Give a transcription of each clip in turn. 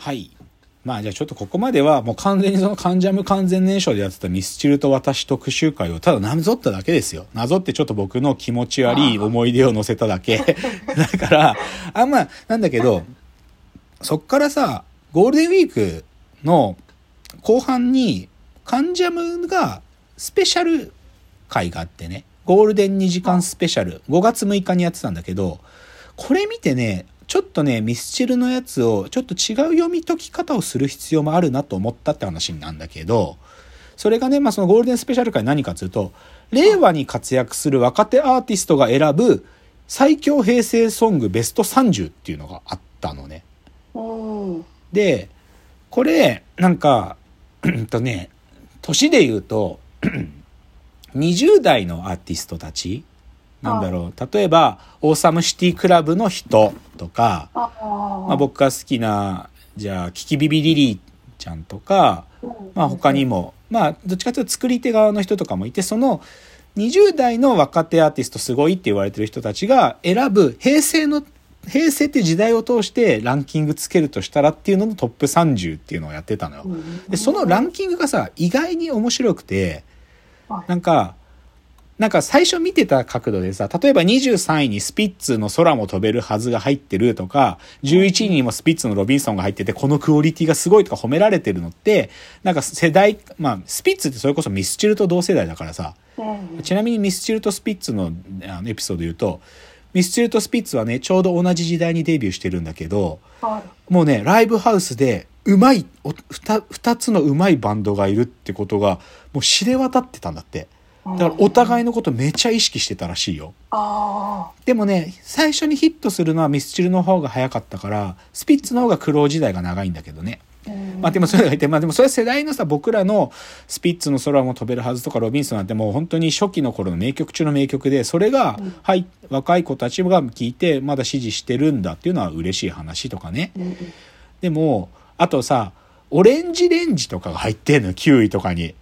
はい。まあじゃあちょっとここまではもう完全にその関ジャム完全燃焼でやってたミスチルと私特集会をただなぞっただけですよ。なぞってちょっと僕の気持ち悪い思い出を乗せただけ。だから、あんま、なんだけど、そっからさ、ゴールデンウィークの後半に、カンジャムがスペシャル会があってね、ゴールデン2時間スペシャル、5月6日にやってたんだけど、これ見てね、ちょっとね、ミスチルのやつを、ちょっと違う読み解き方をする必要もあるなと思ったって話なんだけど、それがね、まあそのゴールデンスペシャル会何かっていうと、令和に活躍する若手アーティストが選ぶ最強平成ソングベスト30っていうのがあったのね。うん。で、これ、なんか、うんとね、年で言うと、20代のアーティストたち、なんだろう、例えば、オーサムシティクラブの人とか。まあ、僕が好きな、じゃあ、キキビビリリーちゃんとか、まあ他にも、まあどっちかというと作り手側の人とかもいて、その20代の若手アーティストすごいって言われてる人たちが選ぶ平成の、平成って時代を通してランキングつけるとしたらっていうののトップ30っていうのをやってたのよ。で、そのランキングがさ、意外に面白くて、なんか、なんか最初見てた角度でさ、例えば23位にスピッツの空も飛べるはずが入ってるとか、11位にもスピッツのロビンソンが入ってて、このクオリティがすごいとか褒められてるのって、なんか世代、まあ、スピッツってそれこそミスチルと同世代だからさ、うん。ちなみにミスチルとスピッツのあのエピソードで言うと、ミスチルとスピッツはね、ちょうど同じ時代にデビューしてるんだけど、はい。もうね、ライブハウスで、うまい、二つのうまいバンドがいるってことが、もう知れ渡ってたんだって。だからお互いのことめちゃ意識してたらしいよ。あでもね、最初にヒットするのはミスチルの方が早かったから、スピッツの方が苦労時代が長いんだけどね。まあでもそれがいて、まあでもそれは世代のさ、僕らのスピッツの空も飛べるはずとかロビンソンなんてもう本当に初期の頃の名曲中の名曲で、それが、はい、若い子たちが聞いてまだ支持してるんだっていうのは嬉しい話とかね。うんでも、あとさ、オレンジレンジとかが入ってんの、9位とかに。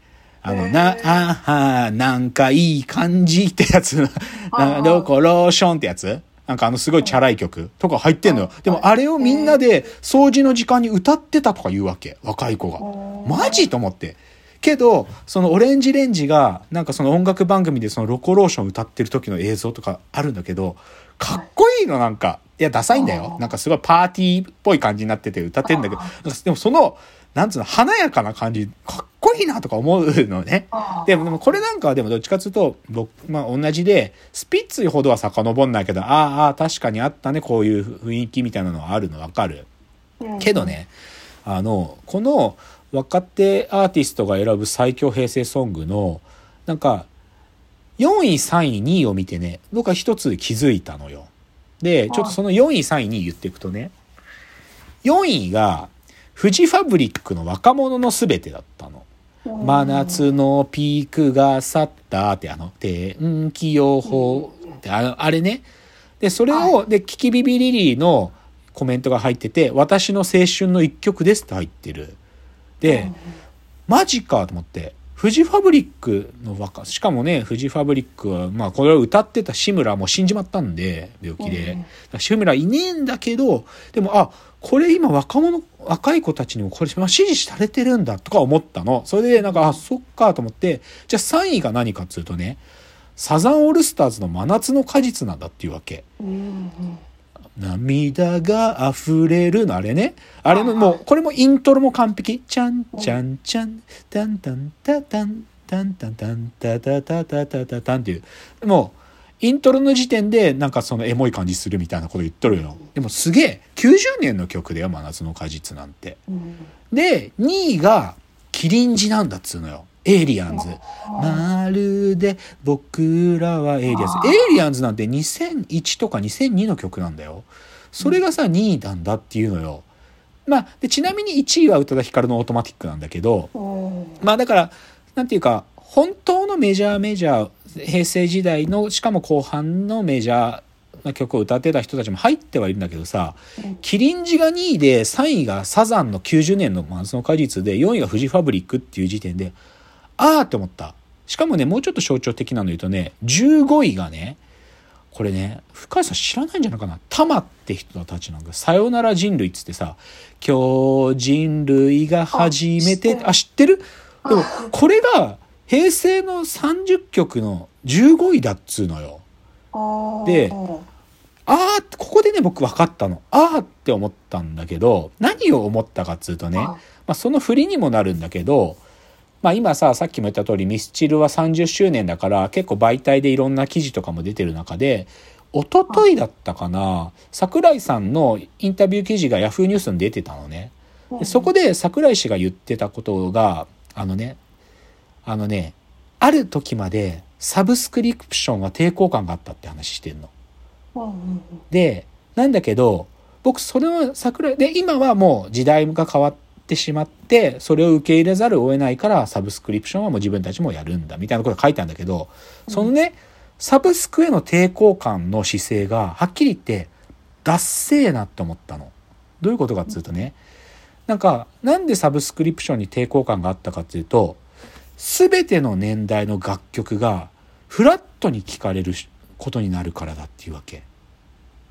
あの、な、あは、なんかいい感じってやつ。なあーどこローションってやつ？なんかあのすごいチャラい曲とか入ってんのよ。でもあれをみんなで掃除の時間に歌ってたとか言うわけ。若い子が。マジと思って。けど、そのオレンジレンジが、なんかその音楽番組でそのロコローション歌ってる時の映像とかあるんだけど、かっこいいのなんか。いや、ダサいんだよ。なんかすごいパーティーっぽい感じになってて歌ってんだけど、でもその、なんつうの、華やかな感じ、かっこいいなとか思うのね。あでも、でもこれなんかはでもどっちかというと、僕、まあ同じで、スピッツほどは遡んないけど、ああ、確かにあったね、こういう雰囲気みたいなのはあるのわかる。うんけどね、あの、この若手アーティストが選ぶ最強平成ソングの、なんか、4位、3位、2位を見てね、僕は一つ気づいたのよ。で、ちょっとその4位、3位、2位言っていくとね、4位が、フジファブリックの若者のすべてだったの。真夏のピークが去ったってあの天気予報ってあのあれね。でそれをでキキビビリリーのコメントが入ってて「私の青春の一曲です」って入ってる。でマジかと思ってフジファブリックの若しかもねフジファブリックはまあこれを歌ってた志村も死んじまったんで病気で、志村いねえんだけどでもあこれ今若者若い子たちにもこれまあ支持されてるんだとか思ったのそれでなんかあそっかと思ってじゃあ3位が何かっつうとねサザンオールスターズの真夏の果実なんだっていうわけ。うんうん涙が溢れるのあれね。あれのもう、これもイントロも完璧。ちゃんちゃんちゃん、タンタンタタン、タンタンタンタタタタタタタンっていう。もう、イントロの時点でなんかそのエモい感じするみたいなこと言っとるよ。でもすげえ、90年の曲だよ、真夏の果実なんて。うんで、2位がキリンジなんだっつうのよ。エイリアンズ。まるで僕らはエイリアンズ。エイリアンズなんて2001とか2002の曲なんだよ。それがさ、2位なんだっていうのよ。まあ、で、ちなみに1位は宇多田ヒカルのオートマティックなんだけど、うんまあだから、なんていうか、本当のメジャーメジャー、平成時代の、しかも後半のメジャーな曲を歌ってた人たちも入ってはいるんだけどさ、キリンジが2位で、3位がサザンの90年のマンスの果実で、4位がフジファブリックっていう時点で、あーって思った。しかもね、もうちょっと象徴的なの言うとね、15位がね、これね、深井さん知らないんじゃないかな。タマって人たちなんだ。さよなら人類っつってさ、今日人類が初めて、あ、知ってるでも、これが平成の30曲の15位だっつうのよ。ああ。であーここでね、僕分かったの。あーって思ったんだけど、何を思ったかっつうとね、はいまあ、その振りにもなるんだけど、まあ今さ、さっきも言った通りミスチルは30周年だから結構媒体でいろんな記事とかも出てる中で、一昨日だったかな、桜井さんのインタビュー記事がヤフーニュースに出てたのね。でそこで桜井氏が言ってたことが、あのね、あのね、ある時までサブスクリプションは抵抗感があったって話してんの。で、なんだけど、僕それは桜井、で、今はもう時代が変わってしまって、それを受け入れざるを得ないから、サブスクリプションはもう自分たちもやるんだ、みたいなことが書いてあるんだけど、そのね、サブスクへの抵抗感の姿勢が、はっきり言って、ダッセーなって思ったの。どういうことかっていうとね、なんか、なんでサブスクリプションに抵抗感があったかっていうと、すべての年代の楽曲が、フラットに聴かれることになるからだっていうわけ。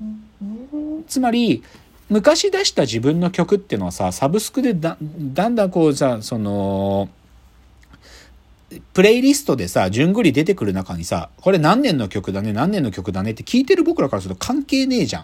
うんつまり昔出した自分の曲っていうのはさサブスクでだだんだんこうさそのプレイリストでさ順繰り出てくる中にさこれ何年の曲だね何年の曲だねって聞いてる僕らからすると関係ねえじゃん。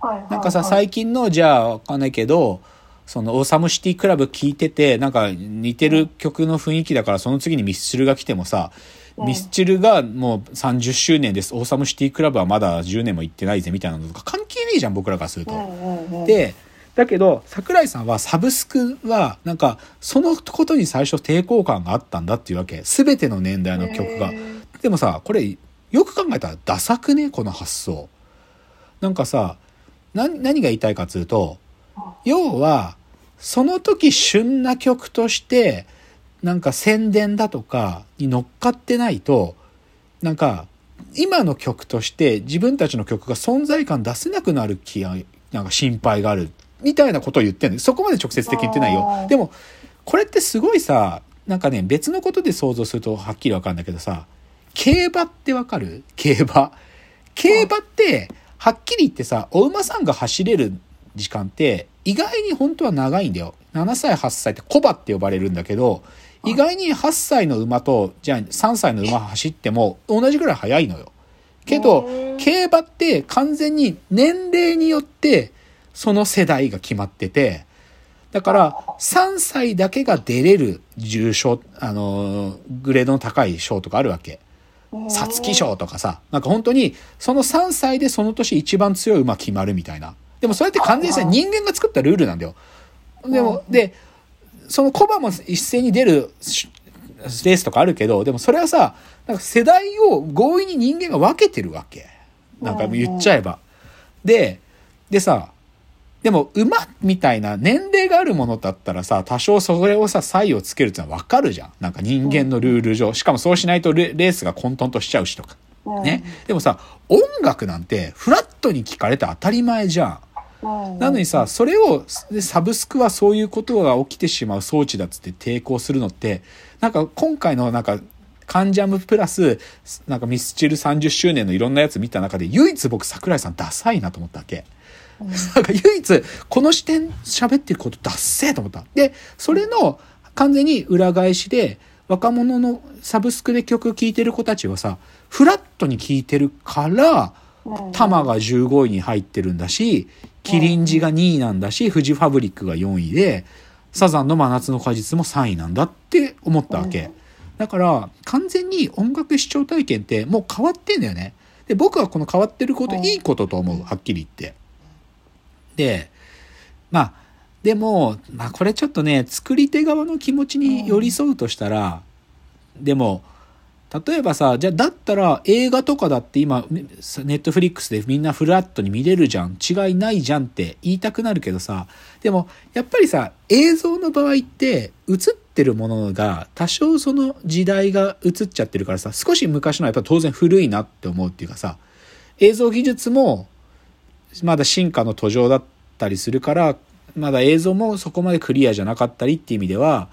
はいはいはいなんかさ最近のじゃあわかんないけどそのオーサムシティクラブ聴いててなんか似てる曲の雰囲気だからその次にミスチルが来てもさうん。ミスチルがもう30周年です。オーサムシティクラブはまだ10年も行ってないぜみたいなのとか関係ねえじゃん僕らからすると。でだけど桜井さんはサブスクはなんかそのことに最初抵抗感があったんだっていうわけ。全ての年代の曲が。でもさこれよく考えたらダサくね？この発想。なんかさ何何が言いたいかっつうと要はその時旬な曲としてなんか宣伝だとかに乗っかってないとなんか今の曲として自分たちの曲が存在感出せなくなる気がなんか心配があるみたいなことを言ってるそこまで直接的に言ってないあよー。でもこれってすごいさなんかね別のことで想像するとはっきりわかるんだけどさ競馬ってわかる？競馬。競馬ってはっきり言ってさお馬さんが走れる時間って意外に本当は長いんだよ。7歳8歳って小馬って呼ばれるんだけど意外に8歳の馬とじゃあ3歳の馬走っても同じぐらい速いのよ。けど競馬って完全に年齢によってその世代が決まっててだから3歳だけが出れる重賞あのグレードの高い賞とかあるわけ。皐月賞とかさ。なんか本当にその3歳でその年一番強い馬決まるみたいなでもそれって完全にさあ人間が作ったルールなんだよ。でもうんでそのコバも一斉に出るしレースとかあるけどでもそれはさなんか世代を強引に人間が分けてるわけ。なんか言っちゃえば。ででさでも馬みたいな年齢があるものだったらさ多少それをさ差異をつけるってのは分かるじゃん。なんか人間のルール上。しかもそうしないとレレースが混沌としちゃうしとか。ね、でもさ音楽なんてフラットに聴かれて当たり前じゃんなのにさ、それを、でサブスクはそういうことが起きてしまう装置だっつって抵抗するのって、なんか今回のなんか、カンジャムプラス、なんかミスチル30周年のいろんなやつ見た中で、唯一僕桜井さんダサいなと思ったわけ。なんか唯一、この視点喋ってることダッセーと思った。で、それの完全に裏返しで、若者のサブスクで曲聴いてる子たちはさ、フラットに聴いてるから、タマが15位に入ってるんだし、キリンジが2位なんだし、フジファブリックが4位で、サザンの真夏の果実も3位なんだって思ったわけ。だから、完全に音楽視聴体験ってもう変わってんだよね。で、僕はこの変わってることいいことと思う、はっきり言って。で、まあ、でも、まあこれちょっとね、作り手側の気持ちに寄り添うとしたら、でも、例えばさ、じゃあだったら映画とかだって今、ネットフリックスでみんなフラットに見れるじゃん。違いないじゃんって言いたくなるけどさ、でもやっぱりさ、映像の場合って映ってるものが多少その時代が映っちゃってるからさ、少し昔のはやっぱ当然古いなって思うっていうかさ、映像技術もまだ進化の途上だったりするから、まだ映像もそこまでクリアじゃなかったりっていう意味では、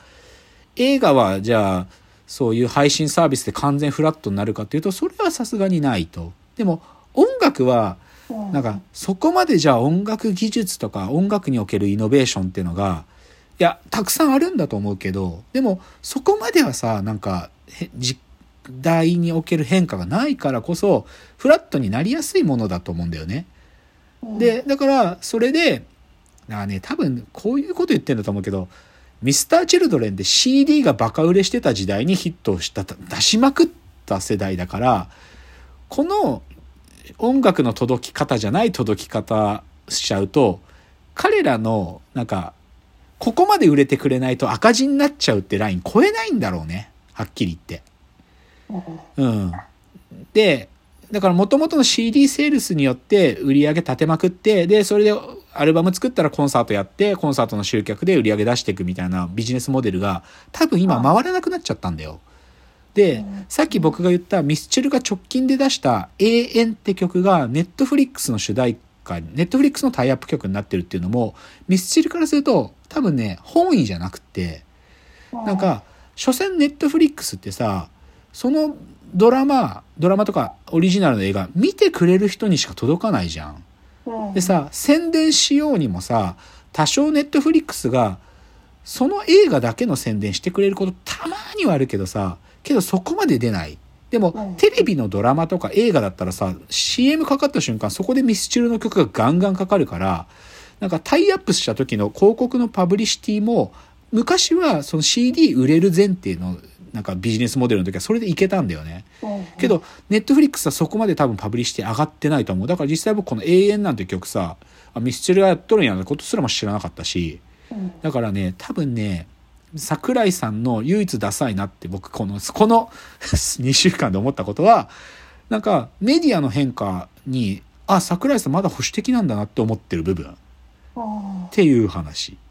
映画はじゃあ、そういう配信サービスで完全フラットになるかっていうと、それはさすがにないと。でも、音楽はうんなんかそこまでじゃあ音楽技術とか音楽におけるイノベーションっていうのがいやたくさんあるんだと思うけどでもそこまではさなんかへ時代における変化がないからこそフラットになりやすいものだと思うんだよね。うんでだからそれでだからね多分こういうこと言ってんだと思うけどミスター・チルドレンで CD がバカ売れしてた時代にヒットした出しまくった世代だからこの音楽の届き方じゃない届き方しちゃうと彼らのなんかここまで売れてくれないと赤字になっちゃうってライン超えないんだろうねはっきり言って。うんうん。で、だから元々の CD セールスによって売り上げ立てまくって、で、それでアルバム作ったらコンサートやって、コンサートの集客で売り上げ出していくみたいなビジネスモデルが多分今回らなくなっちゃったんだよ。でうん、さっき僕が言ったミスチルが直近で出した永遠って曲がネットフリックスの主題歌、ネットフリックスのタイアップ曲になってるっていうのも、ミスチルからすると多分ね、本意じゃなくて、なんか、所詮ネットフリックスってさ、そのドラマ、ドラマとかオリジナルの映画見てくれる人にしか届かないじゃん。うんでさ、宣伝しようにもさ、多少 Netflix が、その映画だけの宣伝してくれることたまにはあるけどさ、けどそこまで出ない。でも、うんテレビのドラマとか映画だったらさ、CM かかった瞬間、そこでミスチルの曲がガンガンかかるから、なんかタイアップした時の広告のパブリシティも、昔はその CD 売れる前提のなんかビジネスモデルの時はそれでいけたんだよね。うんけど、 Netflix はそこまで多分パブリシティ上がってないと思う。だから実際僕この永遠なんて曲さ、あミスチルがやっとるんやなことすらも知らなかったし、うんだからね、多分ね、桜井さんの唯一ダサいなって僕この、この 2週間で思ったことは、なんかメディアの変化に、あ、桜井さんまだ保守的なんだなって思ってる部分っうんていう話。